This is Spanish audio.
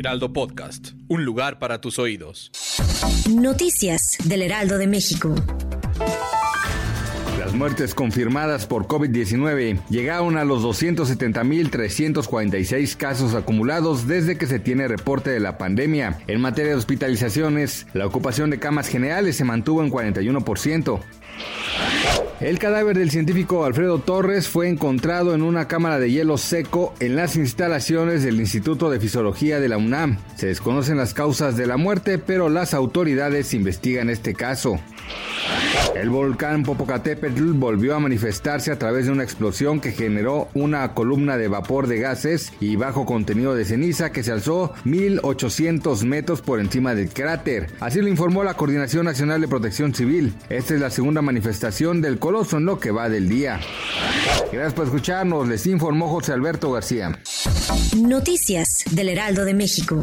Heraldo Podcast. Un lugar para tus oídos. Noticias del Heraldo de México. Las muertes confirmadas por COVID-19 llegaron a los 270.346 casos acumulados desde que se tiene reporte de la pandemia. En materia de hospitalizaciones, la ocupación de camas generales se mantuvo en 41%. El cadáver del científico Alfredo Torres fue encontrado en una cámara de hielo seco en las instalaciones del Instituto de Fisiología de la UNAM. Se desconocen las causas de la muerte, pero las autoridades investigan este caso. El volcán Popocatépetl volvió a manifestarse a través de una explosión que generó una columna de vapor de gases y bajo contenido de ceniza que se alzó 1800 metros por encima del cráter. Así lo informó la Coordinación Nacional de Protección Civil. Esta es la segunda manifestación del coloso en lo que va del día. Gracias por escucharnos, les informó José Alberto García. Noticias del Heraldo de México.